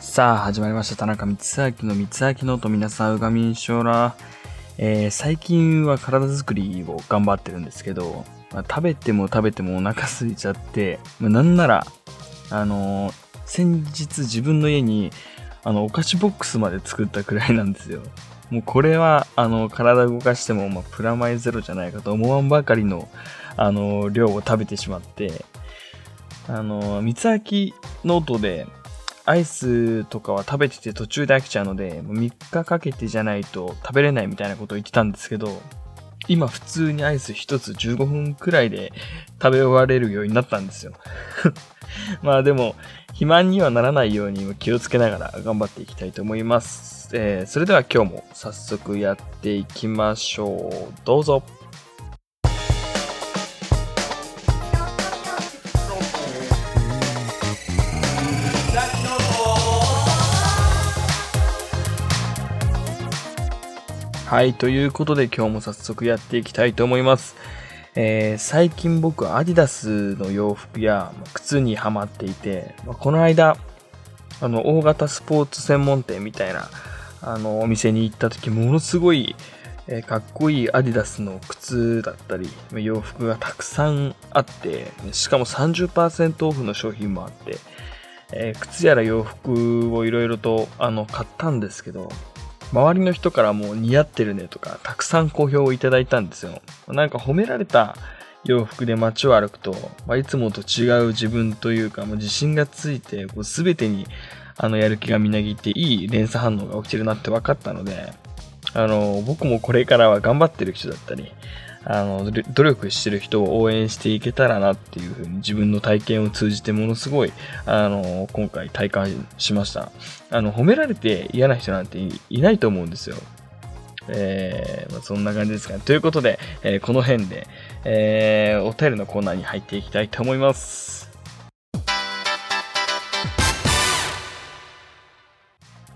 さあ、始まりました。田中光明の光明のと皆さん、うがみんしょら。えー、最近は体作りを頑張ってるんですけど、まあ、食べても食べてもお腹空いちゃって、まあ、なんなら、あのー先日自分の家に、あの、お菓子ボックスまで作ったくらいなんですよ。もうこれは、あの、体動かしても、まあ、プラマイゼロじゃないかと思わんばかりの、あの、量を食べてしまって、あの、光秋ノートで、アイスとかは食べてて途中で飽きちゃうので、もう3日かけてじゃないと食べれないみたいなことを言ってたんですけど、今普通にアイス1つ15分くらいで食べ終われるようになったんですよ。まあでも、肥満にはならないように気をつけながら頑張っていきたいと思います。えーそれでは今日も早速やっていきましょう。どうぞ。はい、ということで今日も早速やっていきたいと思います。えー最近僕アディダスの洋服や靴にハマっていて、この間、あの、大型スポーツ専門店みたいな、あの、お店に行った時、ものすごい、えーかっこいいアディダスの靴だったり、洋服がたくさんあって、しかも30%オフの商品もあって、えー靴やら洋服をいろいろとあの買ったんですけど、周りの人からも似合ってるねとか、たくさん好評をいただいたんですよ。なんか褒められた洋服で街を歩くと、まあ、いつもと違う自分というか、もう自信がついて、こう全てにあのやる気がみなぎっていい連鎖反応が起きてるなって分かったので、あの、僕もこれからは頑張ってる人だったり、あの、努力してる人を応援していけたらなっていうふうに自分の体験を通じてものすごい、あの、今回体感しました。あの、褒められて嫌な人なんていいないと思うんですよ。えーまあ、そんな感じですかね。ということで、えーこの辺で、えーお便りのコーナーに入っていきたいと思います。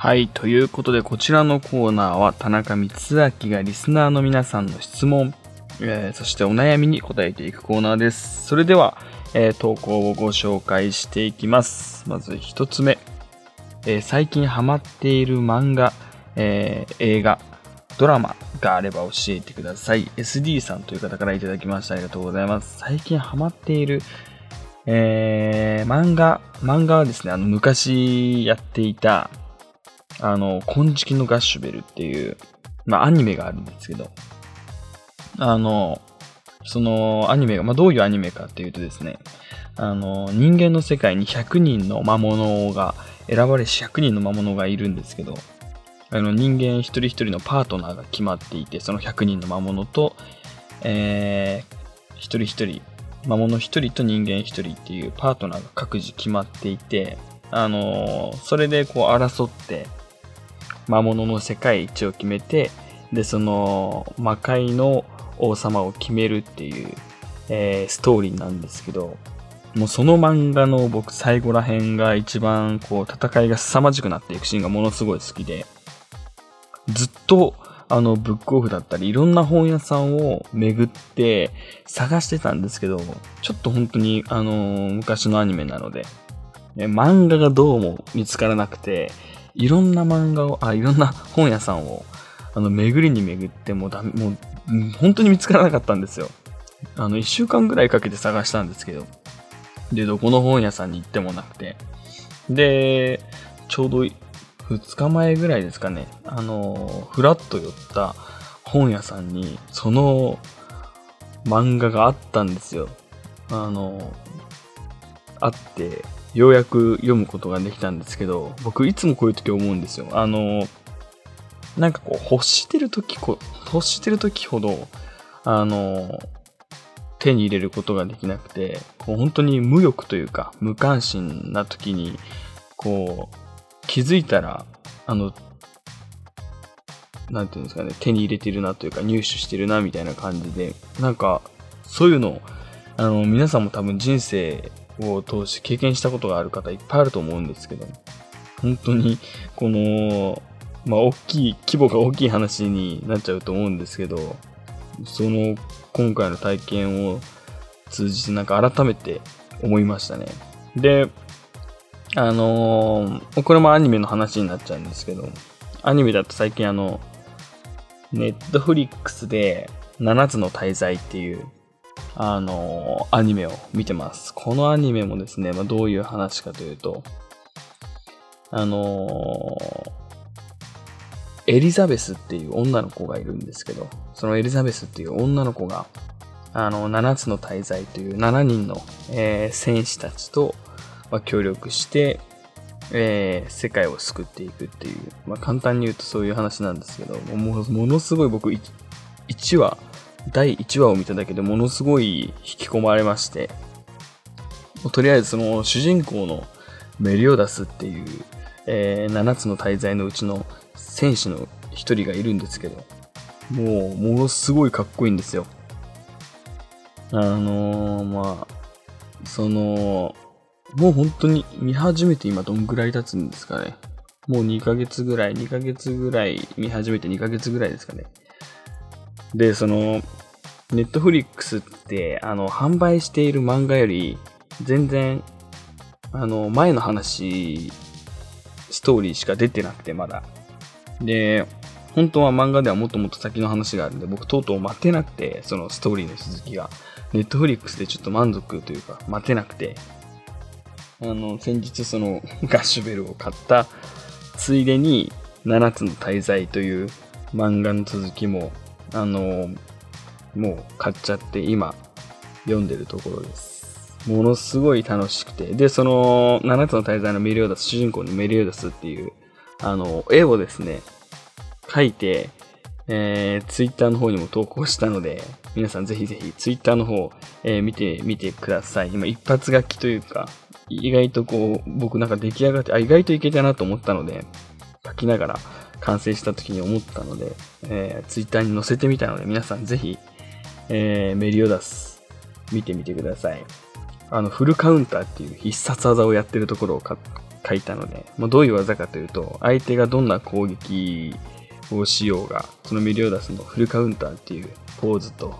はい。ということで、こちらのコーナーは、田中光明がリスナーの皆さんの質問、えーそしてお悩みに答えていくコーナーです。それでは、えー投稿をご紹介していきます。まず一つ目。えー最近ハマっている漫画、え映画、ドラマがあれば教えてください。SD さんという方からいただきました。ありがとうございます。最近ハマっている、えー漫画、漫画はですね、あの、昔やっていた、あの、金色のガッシュベルっていう、まあ、アニメがあるんですけど、あの、そのアニメが、まあ、どういうアニメかっていうとですね、あの、人間の世界に100人の魔物が、選ばれし100人の魔物がいるんですけど、あの人間一人一人のパートナーが決まっていて、その100人の魔物と、えー、一人一人、魔物一人と人間一人っていうパートナーが各自決まっていて、あのーそれでこう争って、魔物の世界一を決めて、で、その魔界の王様を決めるっていう、えーストーリーなんですけど、もうその漫画の僕最後ら辺が一番こう戦いが凄まじくなっていくシーンがものすごい好きで、ずっとあのブックオフだったりいろんな本屋さんを巡って探してたんですけど、ちょっと本当にあの昔のアニメなので、ね漫画がどうも見つからなくて、いろんな漫画を、あ、いろんな本屋さんをあの巡りに巡ってもうダメ、もう本当に見つからなかったんですよ。あの一週間ぐらいかけて探したんですけど、で、どこの本屋さんに行ってもなくて。で、ちょうど2日前ぐらいですかね、あの、ふらっと寄った本屋さんに、その漫画があったんですよ。あの、あって、ようやく読むことができたんですけど、僕いつもこういう時思うんですよ。あの、なんかこう、欲してる時こ、欲してる時ほど、あの、手に入れることができなくて、こう本当に無欲というか、無関心な時に、こう、気づいたら、あの、なんていうんですかね、手に入れてるなというか、入手してるなみたいな感じで、なんか、そういうの、あの、皆さんも多分人生を通して経験したことがある方いっぱいあると思うんですけど、本当に、この、まあ、大きい、規模が大きい話になっちゃうと思うんですけど、その、今回の体験を通じて、なんか改めて思いましたね。で、あのー、これもアニメの話になっちゃうんですけど、アニメだと最近あの、ネットフリックスで7つの大罪っていう、あのー、アニメを見てます。このアニメもですね、まあ、どういう話かというと、あのー、エリザベスっていう女の子がいるんですけど、そのエリザベスっていう女の子が、あの、7つの大罪という7人の、えー、戦士たちと、まあ、協力して、えー、世界を救っていくっていう、まあ、簡単に言うとそういう話なんですけど、もものすごい僕1、1話、第1話を見ただけでものすごい引き込まれまして、とりあえずその主人公のメリオダスっていう、えー、7つの大罪のうちの戦士の一人がいるんですけど、もう、ものすごいかっこいいんですよ。あのー、まあ、その、もう本当に見始めて今どんぐらい経つんですかね。もう2ヶ月ぐらい、2ヶ月ぐらい見始めて2ヶ月ぐらいですかね。で、その、ネットフリックスって、あの、販売している漫画より、全然、あの、前の話、ストーリーしか出てなくて、まだ。で、本当は漫画ではもっともっと先の話があるんで、僕とうとう待てなくて、そのストーリーの続きが。ネットフリックスでちょっと満足というか、待てなくて、あの、先日その ガッシュベルを買ったついでに7つの大罪という漫画の続きも、あの、もう買っちゃって今読んでるところです。ものすごい楽しくて。で、その7つの大罪のメリオダス、主人公のメリオダスっていう、あの、絵をですね、描いて、えー、ツイッターの方にも投稿したので、皆さんぜひぜひツイッターの方、えー、見てみてください。今一発書きというか、意外とこう、僕なんか出来上がって、あ、意外といけたなと思ったので、書きながら完成した時に思ったので、えー、ツイッターに載せてみたので、皆さんぜひ、えー、メリオダス見てみてください。あの、フルカウンターっていう必殺技をやってるところを書いたので、まあ、どういう技かというと、相手がどんな攻撃をしようが、そのメリオダスのフルカウンターっていうポーズと、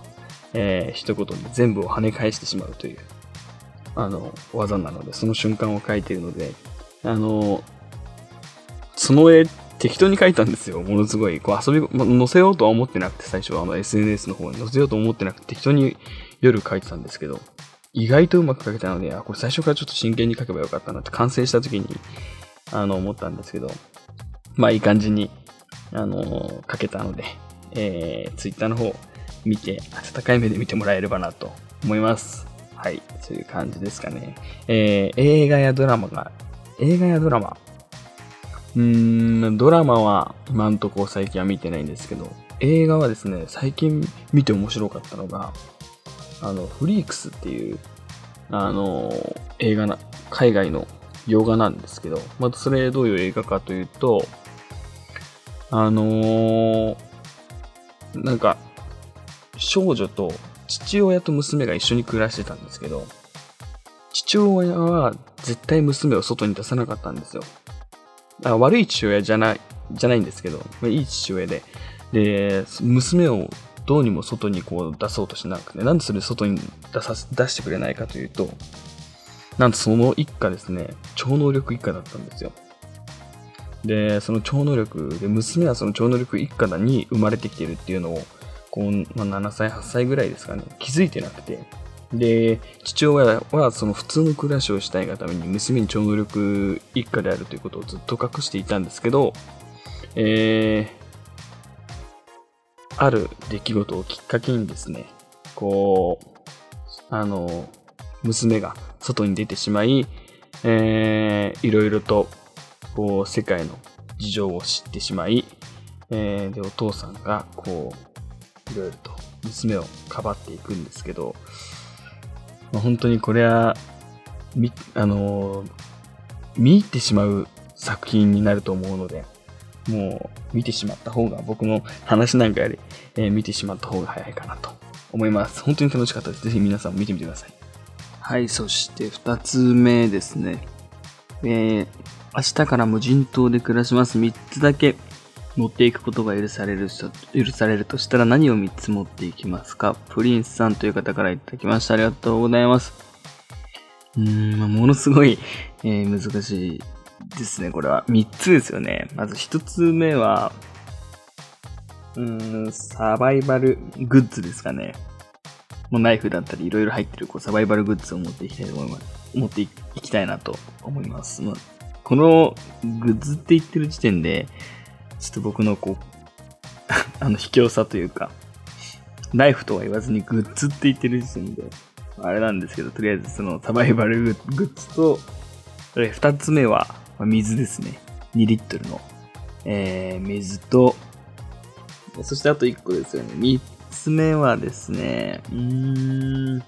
えー、一言で全部を跳ね返してしまうというあの、技なので、その瞬間を描いているので、あの、その絵、適当に描いたんですよ。ものすごい。こう遊び、ま、載せようとは思ってなくて、最初はあの SNS の方に載せようと思ってなくて、適当に夜描いてたんですけど、意外とうまく描けたので、あ、これ最初からちょっと真剣に描けばよかったなって完成した時に、あの、思ったんですけど、まあいい感じに、あの、描けたので、えー、Twitter の方見て、温かい目で見てもらえればなと思います。はい、そういう感じですかね。えー、映画やドラマが、映画やドラマ。うーん、ドラマは今んとこ最近は見てないんですけど、映画はですね、最近見て面白かったのが、あの、フリークスっていう、あの、映画な、海外の洋画なんですけど、またそれどういう映画かというと、あのー、なんか、少女と父親と娘が一緒に暮らしてたんですけど、父親は絶対娘を外に出さなかったんですよ。だ悪い父親じゃない、じゃないんですけど、ま、いい父親で、で、娘をどうにも外にこう出そうとしなくて、なんでそれ外に出さ出してくれないかというと、なんとその一家ですね、超能力一家だったんですよ。で、その超能力で、娘はその超能力一家だに生まれてきてるっていうのを、こう、まあ、7歳、8歳ぐらいですかね、気づいてなくて。で、父親はその普通の暮らしをしたいがために娘に超能力一家であるということをずっと隠していたんですけど、えー、ある出来事をきっかけにですね、こう、あの、娘が外に出てしまい、えー、いろいろと、こう、世界の事情を知ってしまい、えー、で、お父さんが、こう、いろいろと娘をかばっていくんですけど、まあ、本当にこれは、み、あのー、見入ってしまう作品になると思うので、もう見てしまった方が、僕の話なんかより、えー、見てしまった方が早いかなと思います。本当に楽しかったです。ぜひ皆さんも見てみてください。はい、そして二つ目ですね。えー、明日から無人島で暮らします。三つだけ持っていくことが許される許されるとしたら何を3つ持っていきますか？プリンスさんという方からいただきました。ありがとうございます。うーん、ものすごい、えー難しいですね、これは。3つですよね。まず1つ目は、うーん、サバイバルグッズですかね。もうナイフだったりいろいろ入ってるこうサバイバルグッズを持っていきたいと思います。持っていきたいなと思います。まあ、このグッズって言ってる時点で、ちょっと僕のこう、あの、卑怯さというか、ナイフとは言わずにグッズって言ってる時点で、あれなんですけど、とりあえずそのサバイバルグッズと、え二つ目はまあ水ですね。2リットルの、えー、水と、そしてあと1個ですよね。3つ目はですね、うーん、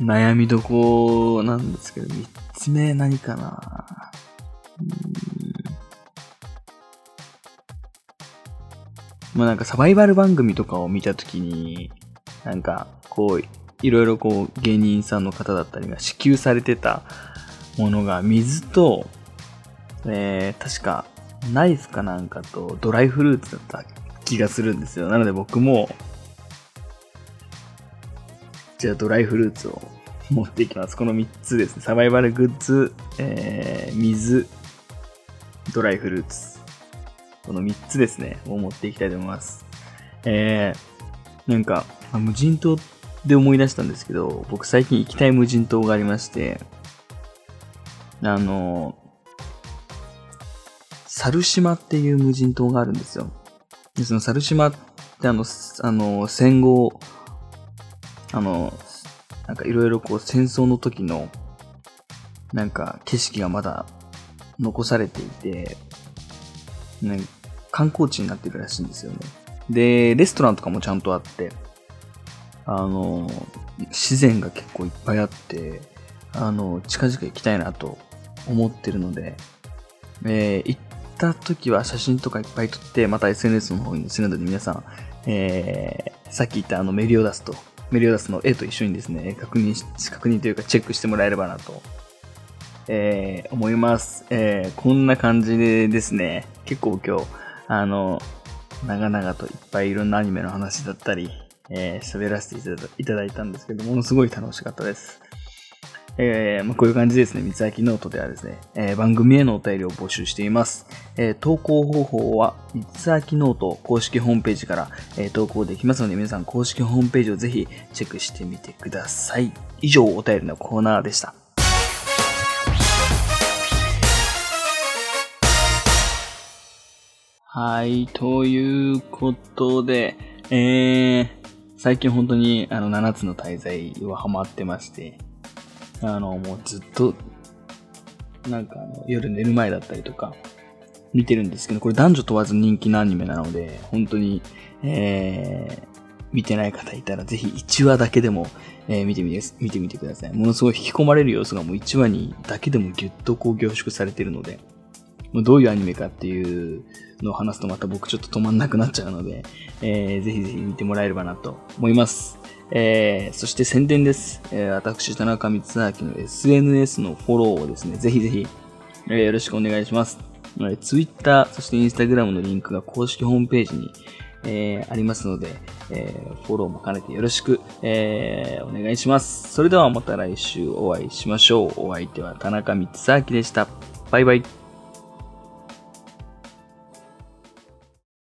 悩みどこなんですけど、3つ目何かなうーんまあなんかサバイバル番組とかを見たときに、なんかこう、いろいろこう芸人さんの方だったりが支給されてたものが水と、えー、確かナイフかなんかとドライフルーツだった気がするんですよ。なので僕も、じゃあドライフルーツを持っていきます。この3つですね。サバイバルグッズ、えー、水、ドライフルーツ。この3つですね、を持っていきたいと思います。えー、なんか、無人島っで思い出したんですけど、僕最近行きたい無人島がありまして、あの、猿島っていう無人島があるんですよ。でその猿島ってあの、あの、戦後、あの、なんかいろいろこう戦争の時の、なんか景色がまだ残されていて、ね、観光地になってるらしいんですよね。で、レストランとかもちゃんとあって、あの、自然が結構いっぱいあって、あの、近々行きたいなと思ってるので、えー行った時は写真とかいっぱい撮って、また SNS の方にするので皆さん、えーさっき言ったあのメリオダスと、メリオダスの絵と一緒にですね、確認し、確認というかチェックしてもらえればなと、えー思います。えーこんな感じでですね、結構今日、あの、長々といっぱいいろんなアニメの話だったり、えー喋らせていただいたんですけど、ものすごい楽しかったです。えーまあ、こういう感じですね、光秋ノートではですね、えー番組へのお便りを募集しています。えー投稿方法は、三つ秋ノート公式ホームページから、えー投稿できますので、皆さん公式ホームページをぜひチェックしてみてください。以上、お便りのコーナーでした。はい、ということで、えー、最近本当にあの7つの大罪はハマってまして、あの、もうずっと、なんかあの夜寝る前だったりとか、見てるんですけど、これ男女問わず人気のアニメなので、本当に、えー、見てない方いたらぜひ1話だけでも、えー見てみて、見てみてください。ものすごい引き込まれる要素がもう1話にだけでもギュッとこう凝縮されてるので、どういうアニメかっていうのを話すとまた僕ちょっと止まんなくなっちゃうので、えーぜひぜひ見てもらえればなと思います。えーそして宣伝です。えー私、田中光明の SNS のフォローをですね、ぜひぜひ、えーよろしくお願いします。えー Twitter、そして Instagram のリンクが公式ホームページに、えーありますので、えーフォローも兼ねてよろしく、えーお願いします。それではまた来週お会いしましょう。お相手は田中光明でした。バイバイ。